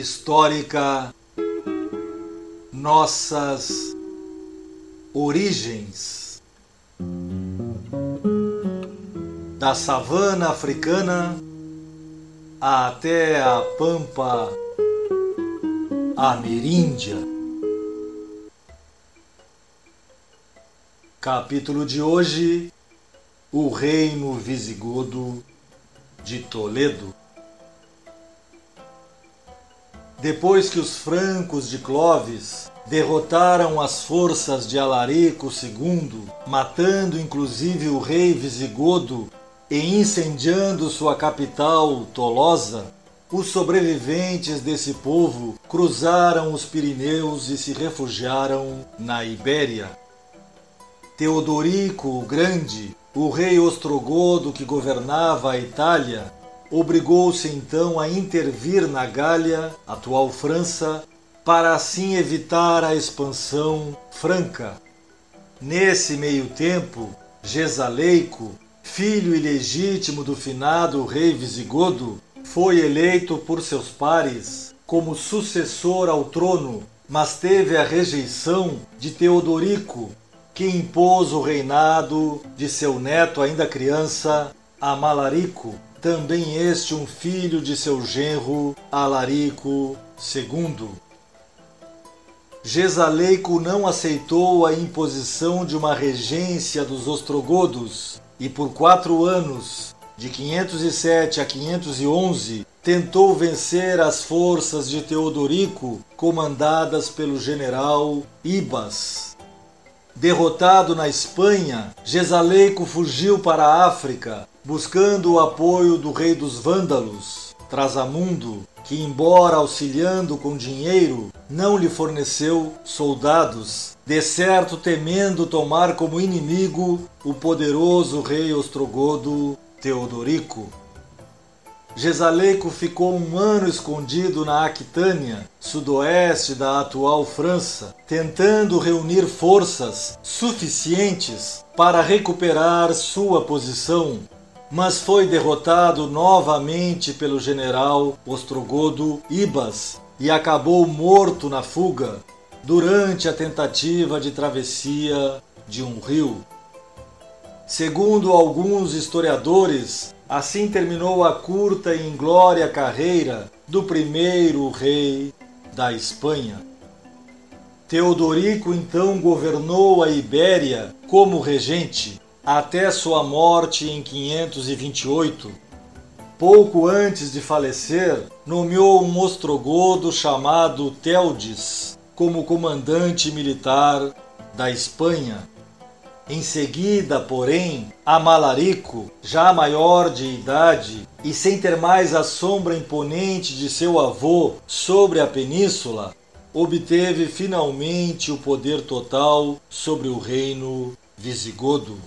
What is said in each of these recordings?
Histórica Nossas Origens da savana africana até a pampa ameríndia. Capítulo de hoje: O Reino Visigodo de Toledo. Depois que os francos de Clovis derrotaram as forças de Alarico II, matando inclusive o rei visigodo e incendiando sua capital, Tolosa, os sobreviventes desse povo cruzaram os Pirineus e se refugiaram na Ibéria. Teodorico o Grande, o rei ostrogodo que governava a Itália, obrigou-se então a intervir na Gália, atual França, para assim evitar a expansão franca. Nesse meio tempo, Gesaleico, filho ilegítimo do finado rei visigodo, foi eleito por seus pares como sucessor ao trono, mas teve a rejeição de Teodorico, que impôs o reinado de seu neto ainda criança, Amalarico, também este um filho de seu genro Alarico II. Gesaleico não aceitou a imposição de uma regência dos ostrogodos e por quatro anos, de 507 a 511, tentou vencer as forças de Teodorico, comandadas pelo general Ibas. Derrotado na Espanha, Gesaleico fugiu para a África, buscando o apoio do rei dos Vândalos, Trasamundo, que, embora auxiliando com dinheiro, não lhe forneceu soldados, de certo temendo tomar como inimigo o poderoso rei ostrogodo Teodorico. Gesaleico ficou um ano escondido na Aquitânia, sudoeste da atual França, tentando reunir forças suficientes para recuperar sua posição mas foi derrotado novamente pelo general Ostrogodo Ibas e acabou morto na fuga durante a tentativa de travessia de um rio. Segundo alguns historiadores, assim terminou a curta e inglória carreira do primeiro rei da Espanha. Teodorico então governou a Ibéria como regente até sua morte em 528. Pouco antes de falecer, nomeou um ostrogodo chamado Teldes como comandante militar da Espanha. Em seguida, porém, Amalarico, já maior de idade e sem ter mais a sombra imponente de seu avô sobre a península, obteve finalmente o poder total sobre o reino visigodo.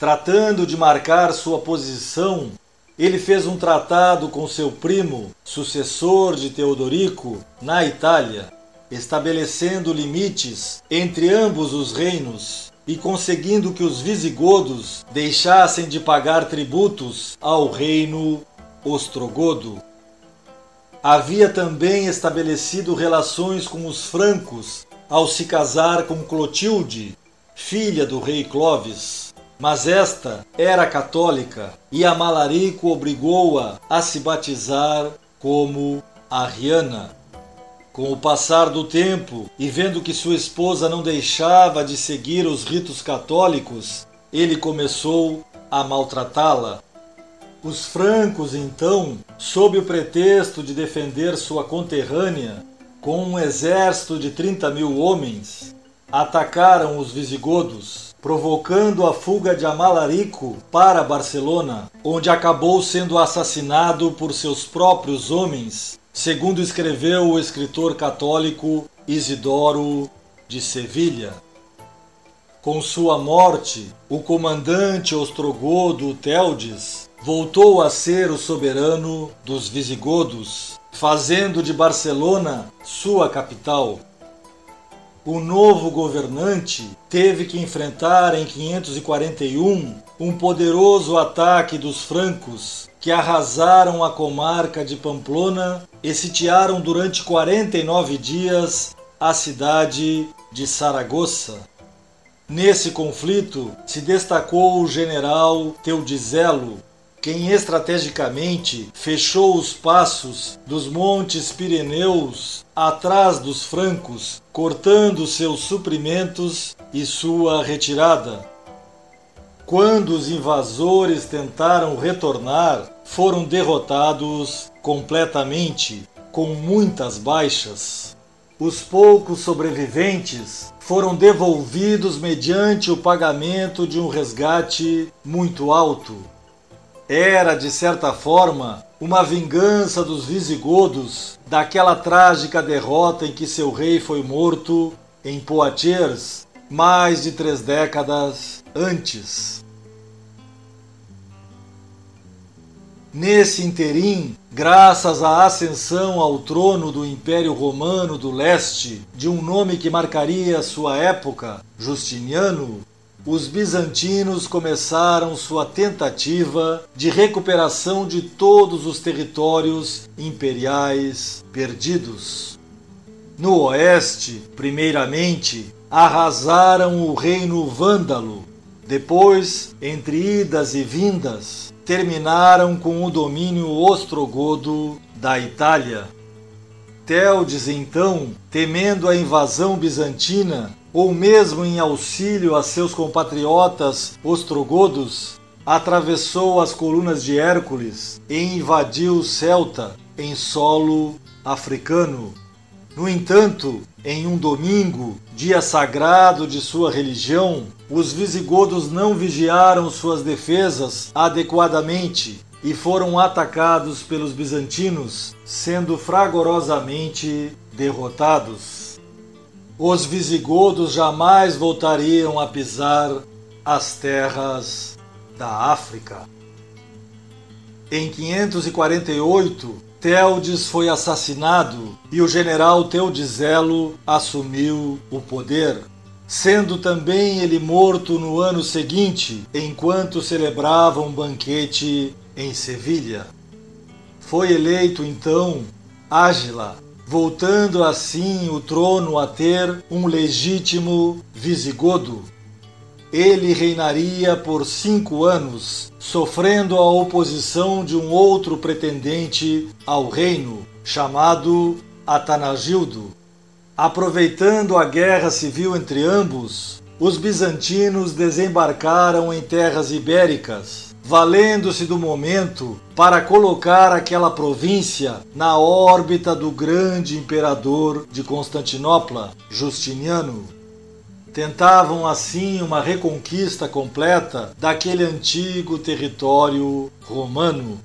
Tratando de marcar sua posição, ele fez um tratado com seu primo, sucessor de Teodorico, na Itália, estabelecendo limites entre ambos os reinos e conseguindo que os visigodos deixassem de pagar tributos ao reino ostrogodo. Havia também estabelecido relações com os francos ao se casar com Clotilde, filha do rei Clovis. Mas esta era católica e Amalarico obrigou-a a se batizar como Ariana. Com o passar do tempo e vendo que sua esposa não deixava de seguir os ritos católicos, ele começou a maltratá-la. Os francos, então, sob o pretexto de defender sua conterrânea, com um exército de 30 mil homens, atacaram os visigodos, provocando a fuga de Amalarico para Barcelona, onde acabou sendo assassinado por seus próprios homens, segundo escreveu o escritor católico Isidoro de Sevilha. Com sua morte, o comandante ostrogodo Teldes voltou a ser o soberano dos visigodos, fazendo de Barcelona sua capital. O novo governante teve que enfrentar em 541 um poderoso ataque dos francos que arrasaram a comarca de Pamplona e sitiaram durante 49 dias a cidade de Saragossa. Nesse conflito se destacou o general Teudizelo, quem estrategicamente fechou os passos dos montes Pirineus atrás dos francos, cortando seus suprimentos e sua retirada. Quando os invasores tentaram retornar, foram derrotados completamente, com muitas baixas. Os poucos sobreviventes foram devolvidos mediante o pagamento de um resgate muito alto. Era, de certa forma, uma vingança dos visigodos daquela trágica derrota em que seu rei foi morto em Poitiers mais de três décadas antes. Nesse interim, graças à ascensão ao trono do Império Romano do Leste, de um nome que marcaria sua época, Justiniano, os bizantinos começaram sua tentativa de recuperação de todos os territórios imperiais perdidos. No oeste, primeiramente, arrasaram o reino vândalo. Depois, entre idas e vindas, terminaram com o domínio ostrogodo da Itália. Teldes, então, temendo a invasão bizantina, ou mesmo em auxílio a seus compatriotas ostrogodos, atravessou as colunas de Hércules e invadiu Celta em solo africano. No entanto, em um domingo, dia sagrado de sua religião, os visigodos não vigiaram suas defesas adequadamente e foram atacados pelos bizantinos, sendo fragorosamente derrotados. Os visigodos jamais voltariam a pisar as terras da África. Em 548, Teldes foi assassinado e o general Teodizelo assumiu o poder, sendo também ele morto no ano seguinte, enquanto celebrava um banquete em Sevilha. Foi eleito então Ágila, voltando assim o trono a ter um legítimo visigodo ele reinaria por cinco anos, sofrendo a oposição de um outro pretendente ao reino, chamado Atanagildo. Aproveitando a guerra civil entre ambos, os bizantinos desembarcaram em terras ibéricas, valendo-se do momento para colocar aquela província na órbita do grande imperador de Constantinopla, Justiniano. Tentavam assim uma reconquista completa daquele antigo território romano.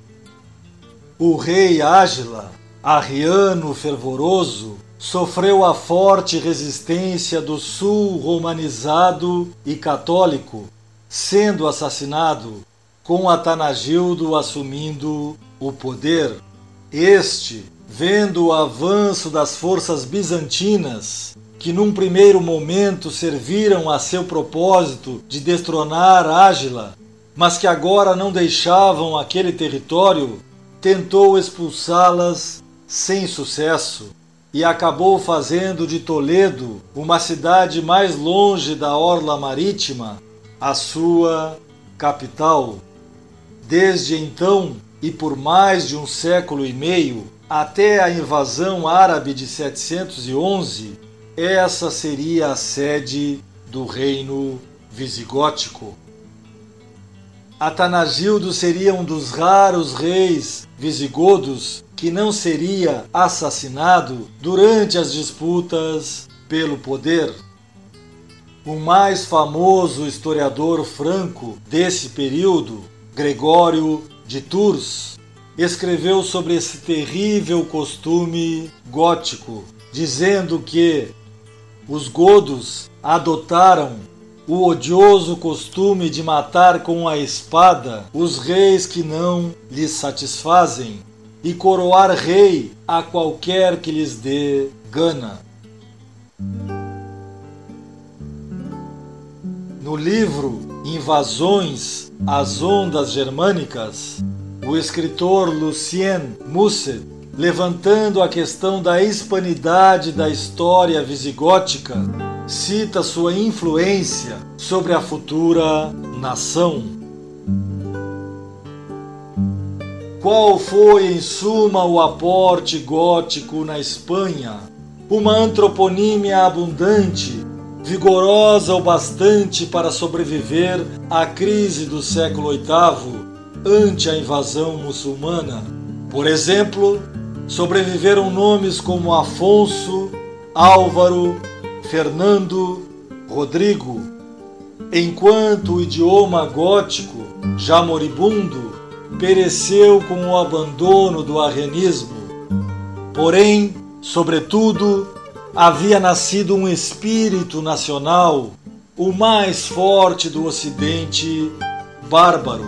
O rei Ágila, arriano fervoroso, sofreu a forte resistência do sul romanizado e católico, sendo assassinado, com Atanagildo assumindo o poder. Este, vendo o avanço das forças bizantinas, que num primeiro momento serviram a seu propósito de destronar Ágila, mas que agora não deixavam aquele território, tentou expulsá-las sem sucesso e acabou fazendo de Toledo, uma cidade mais longe da orla marítima, a sua capital. Desde então, e por mais de um século e meio, até a invasão árabe de 711, essa seria a sede do reino visigótico. Atanagildo seria um dos raros reis visigodos que não seria assassinado durante as disputas pelo poder. o mais famoso historiador franco desse período, Gregório de Tours, escreveu sobre esse terrível costume gótico, dizendo que os godos adotaram o odioso costume de matar com a espada os reis que não lhes satisfazem e coroar rei a qualquer que lhes dê gana. No livro Invasões às Ondas Germânicas, o escritor Lucien Musset, levantando a questão da hispanidade da história visigótica, cita sua influência sobre a futura nação. Qual foi, em suma, o aporte gótico na Espanha? Uma antroponímia abundante, vigorosa o bastante para sobreviver à crise do século VIII ante a invasão muçulmana. Por exemplo, sobreviveram nomes como Afonso, Álvaro, Fernando, Rodrigo, enquanto o idioma gótico, já moribundo, pereceu com o abandono do arrianismo. Porém, sobretudo, havia nascido um espírito nacional, o mais forte do Ocidente bárbaro,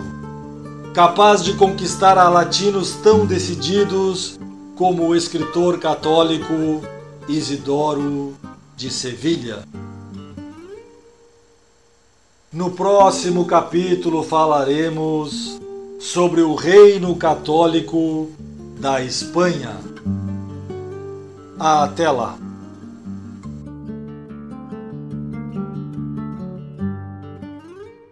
capaz de conquistar a latinos tão decididos como o escritor católico Isidoro de Sevilha. No próximo capítulo falaremos sobre o reino católico da Espanha. Até lá!